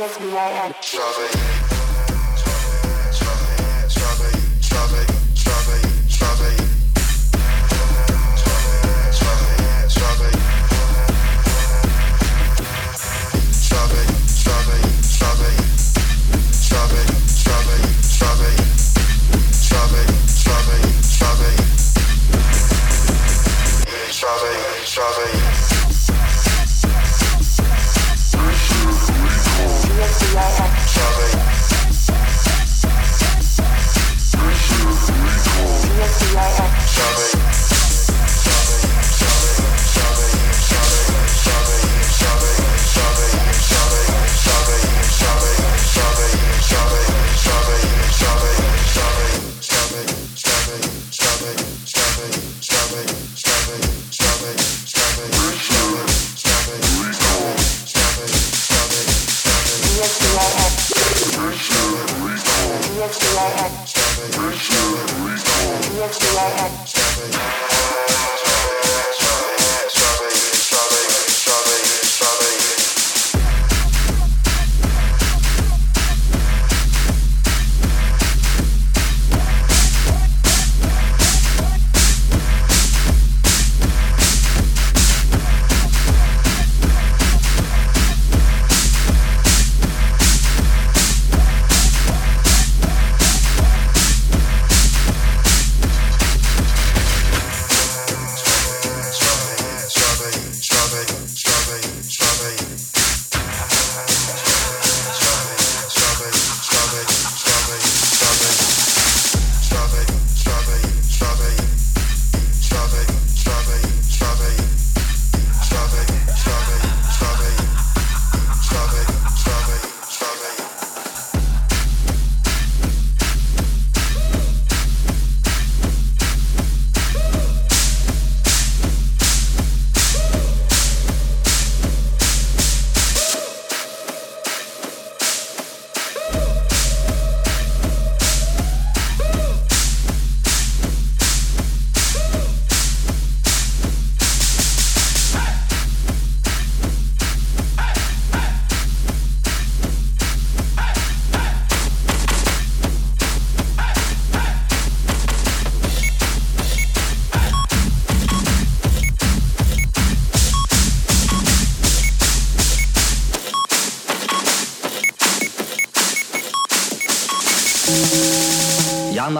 strawberry, strawberry. Sorry.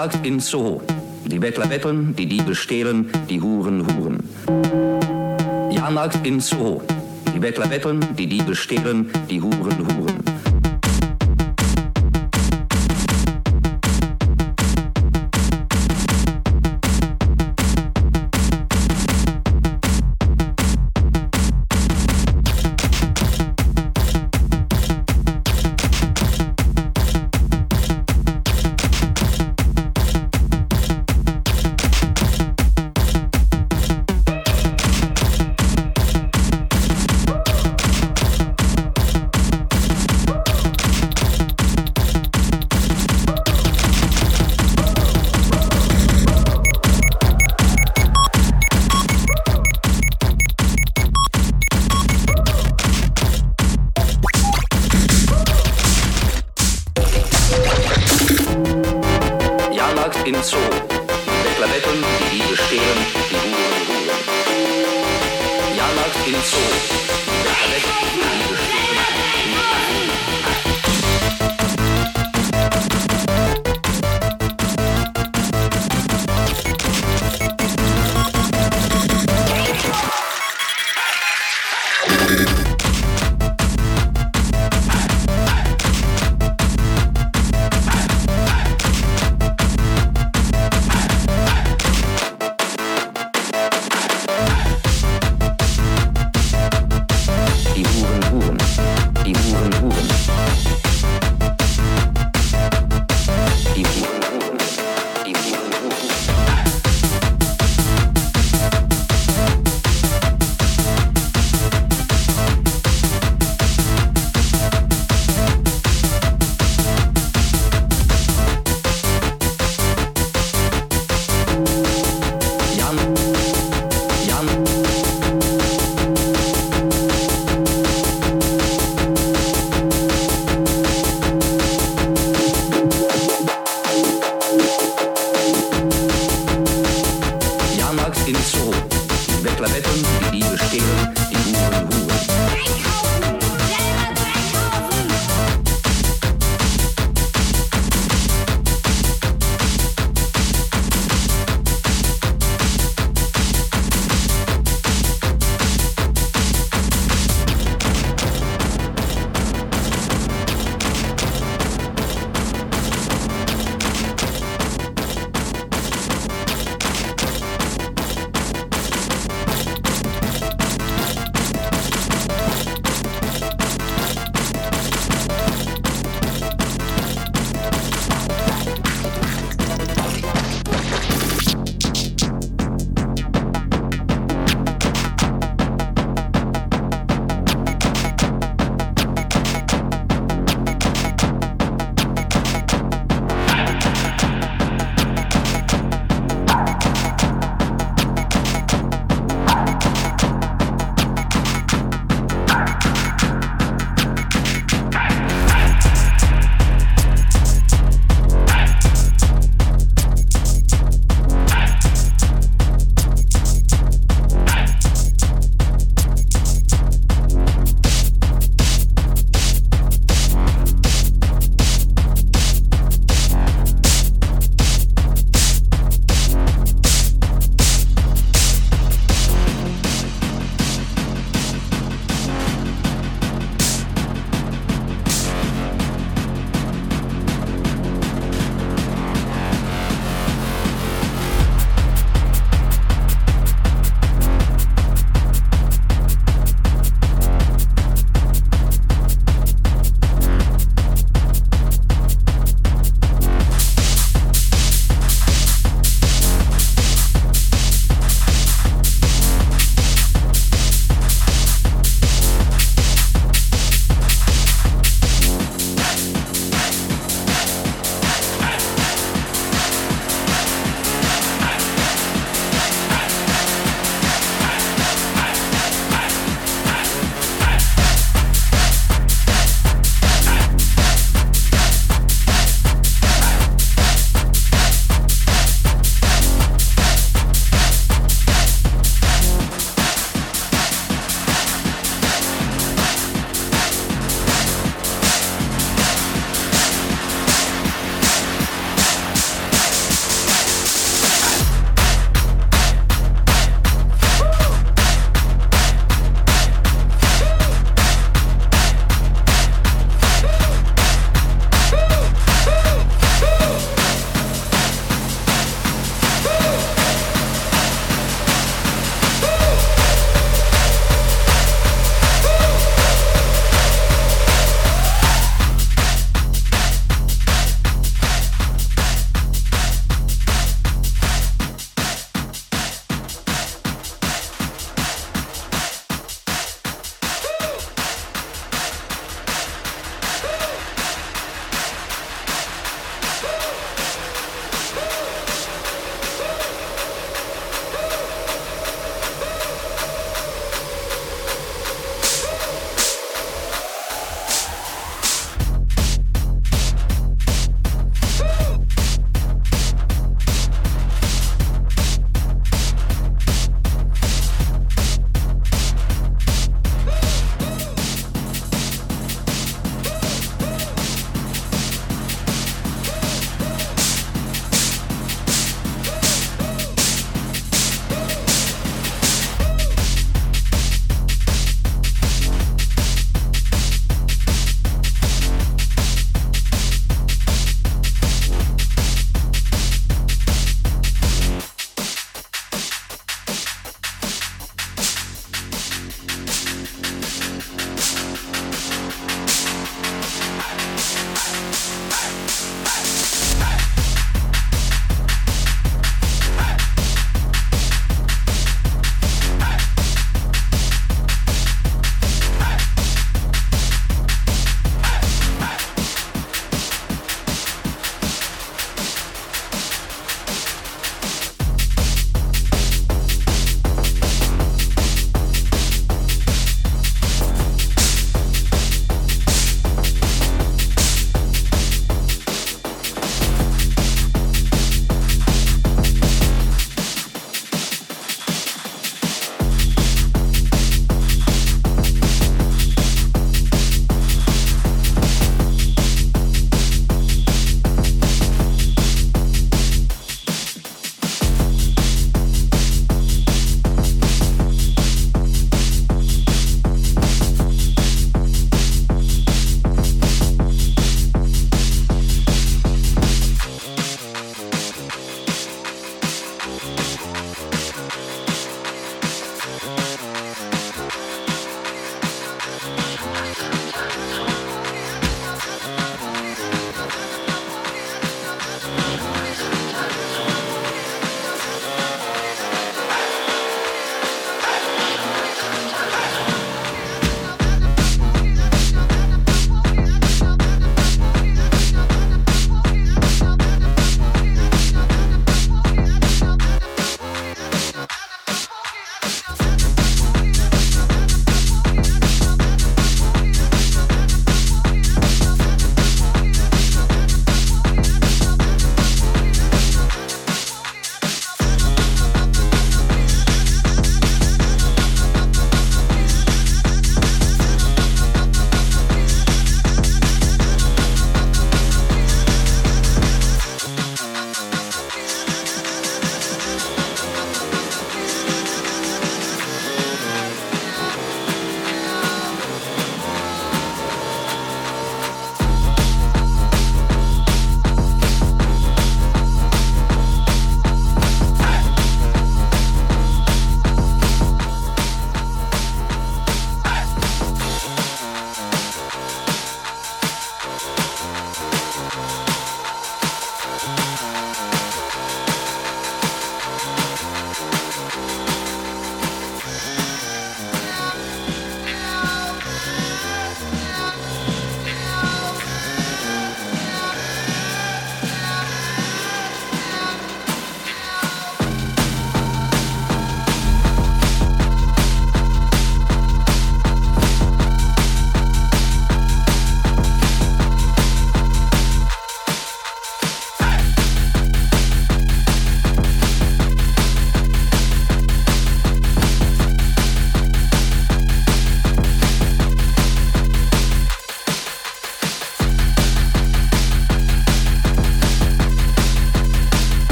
Flohmarkt in Soho. Die Bettler betteln, die Diebe stehlen, die Huren huren. Jahrmarkt in Soho. Die Bettler betteln, die Diebe stehlen, die Huren huren.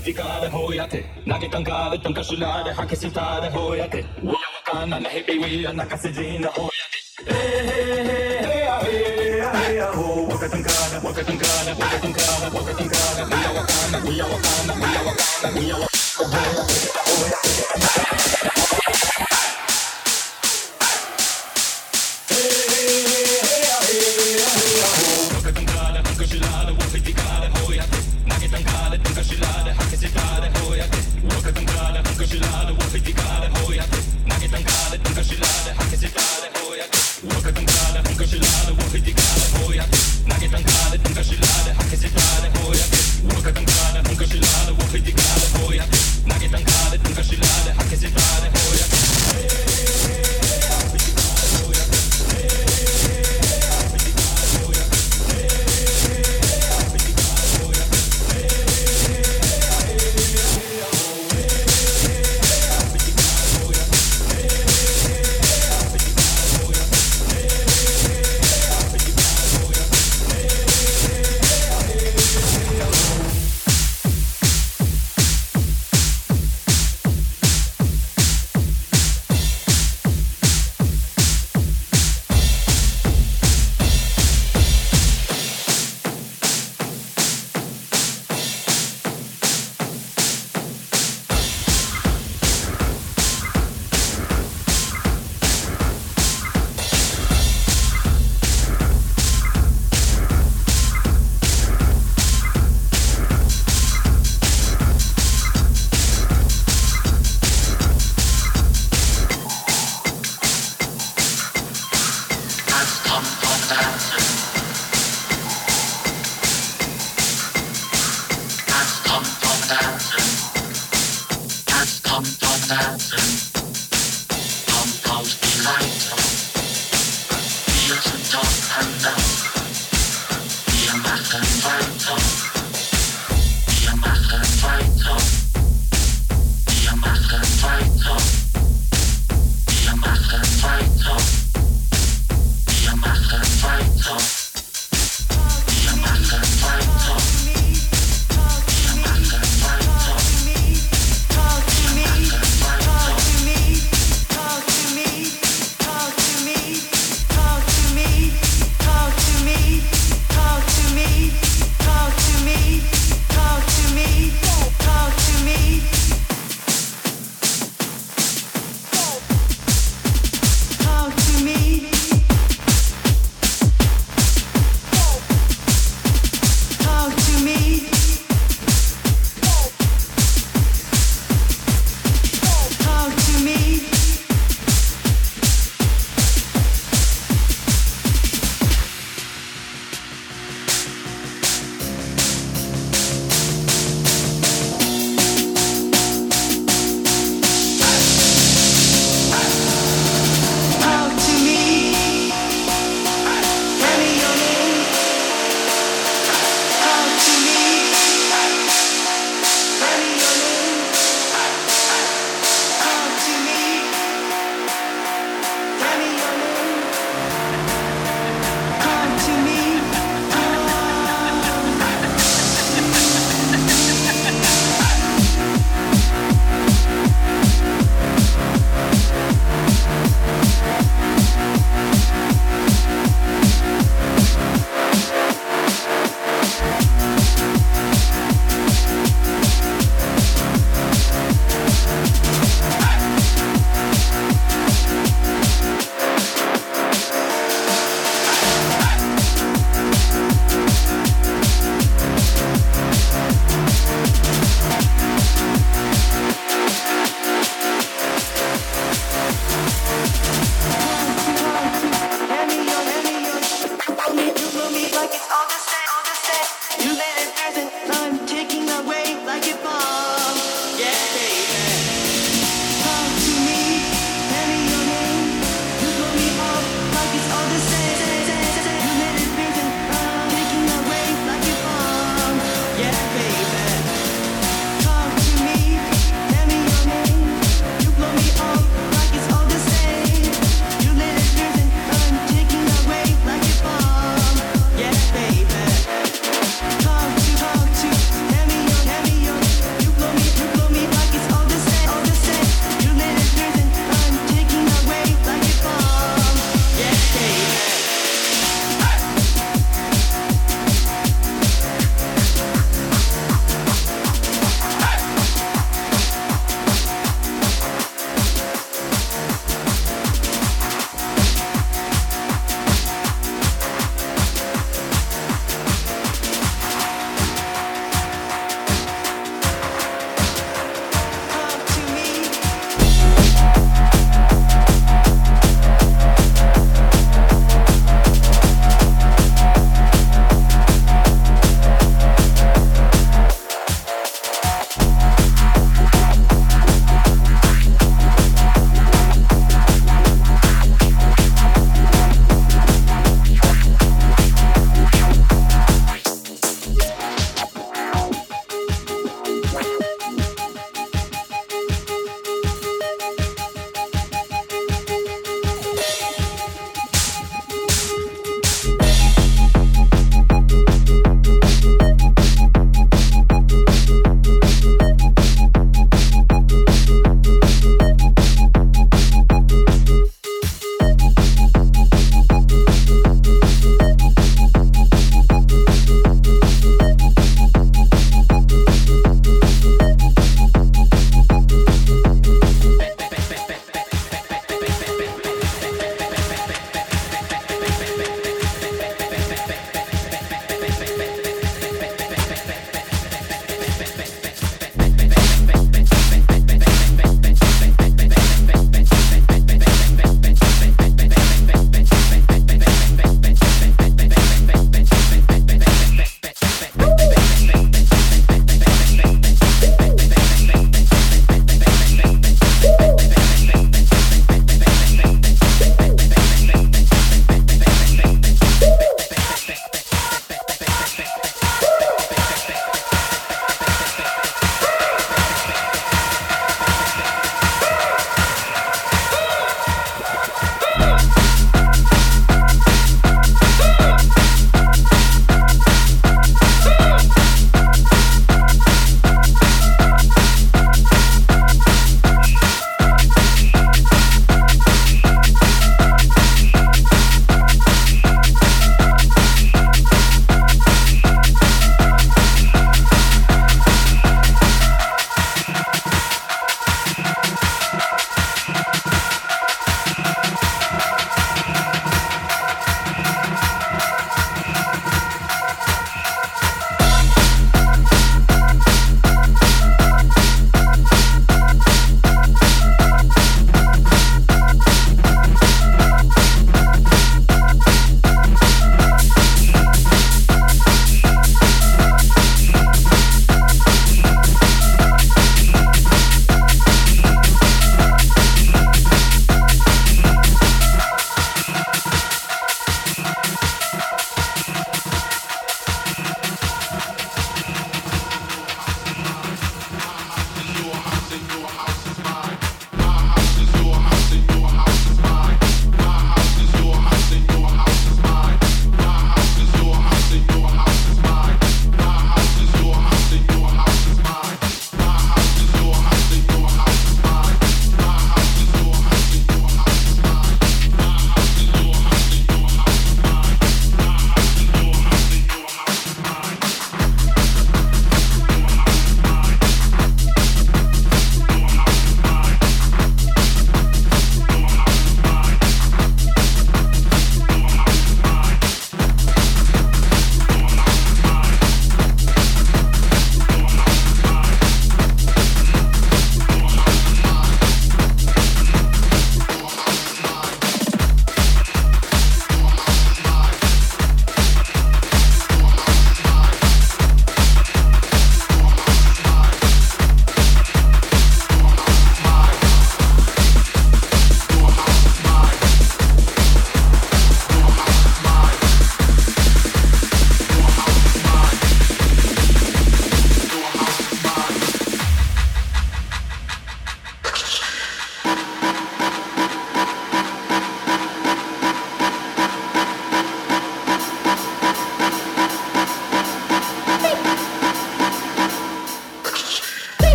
calificare hoiate Nage tankare tankashinare hakisitare hoiate Uyawakana nehebiwia nakasejina hoiate Pwede ka boy, nakitang ka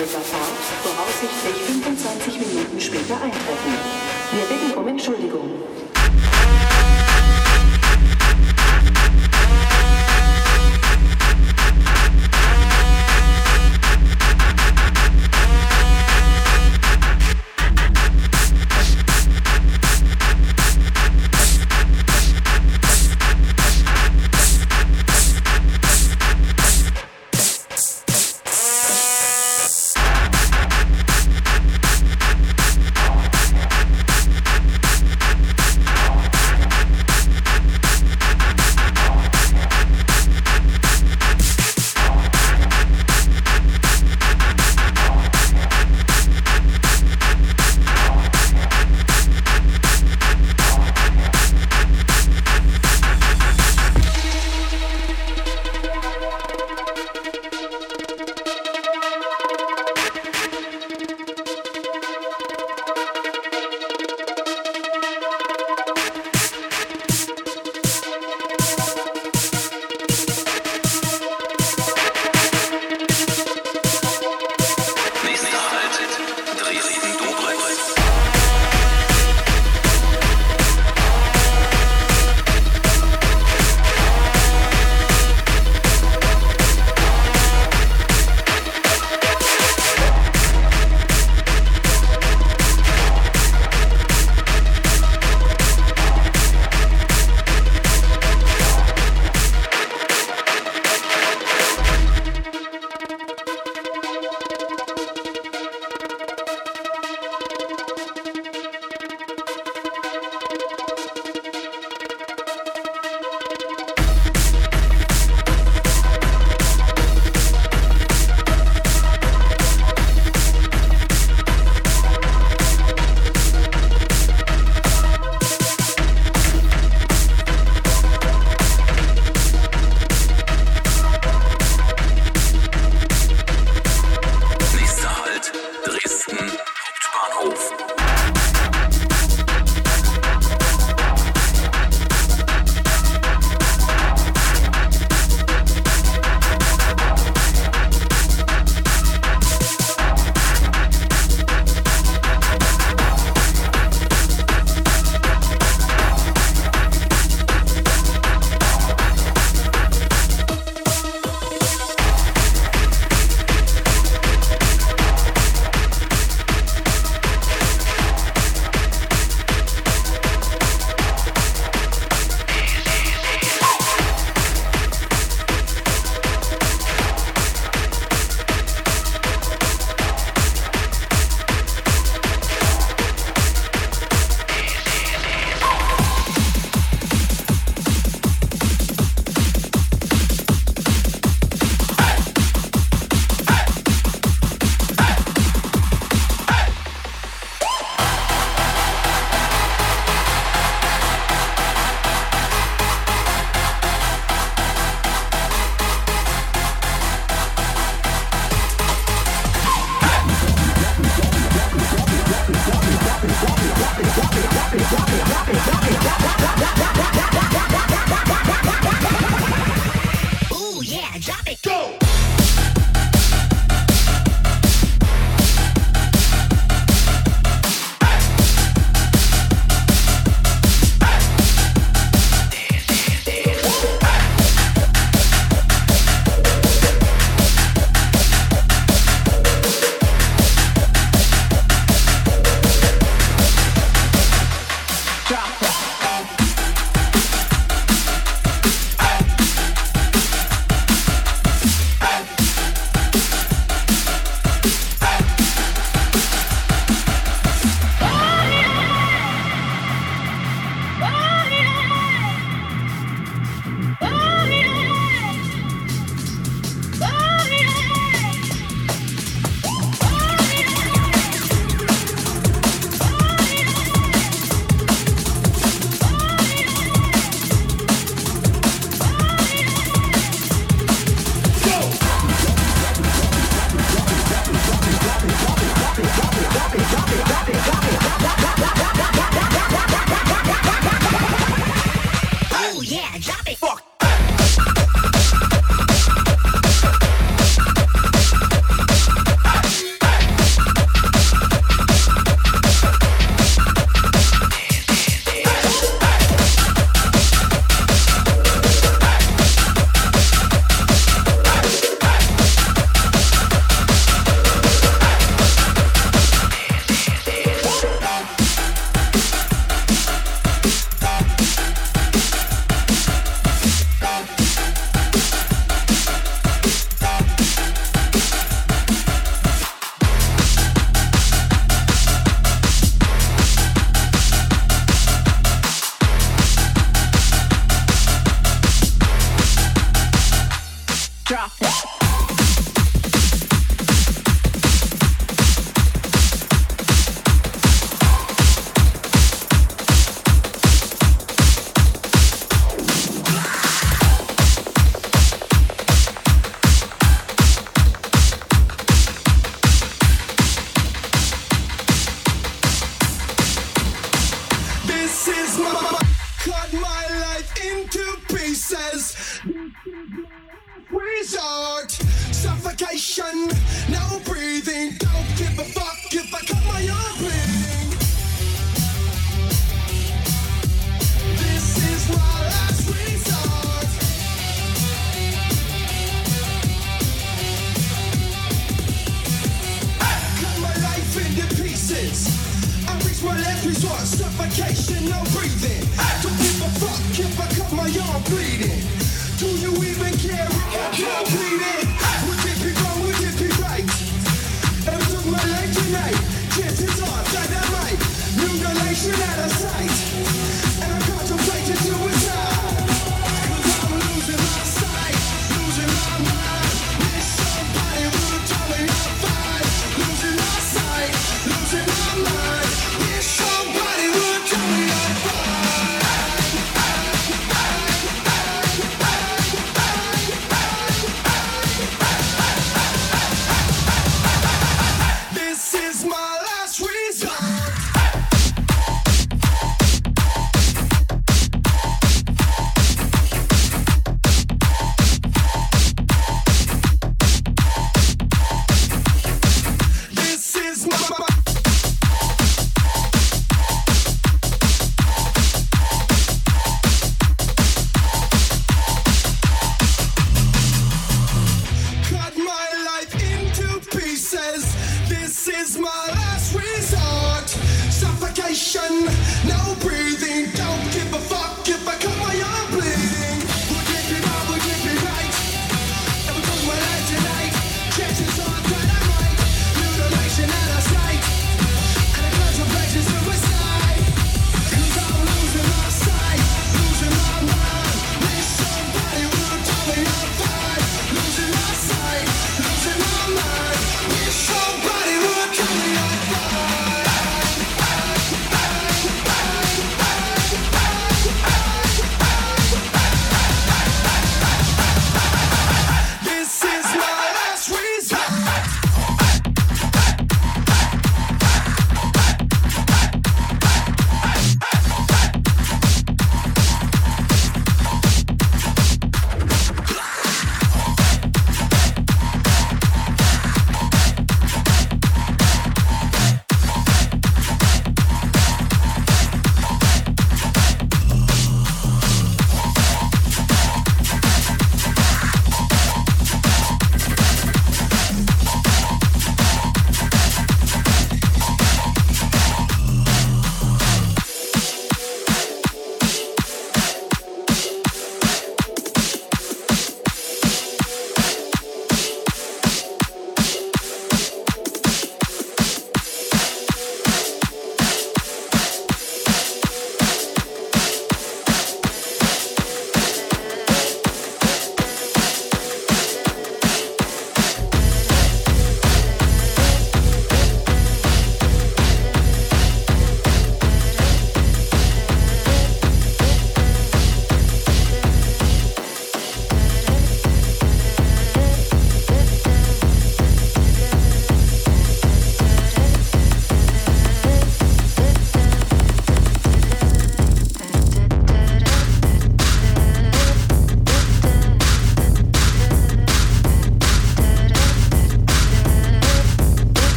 This.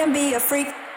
Can be a freak.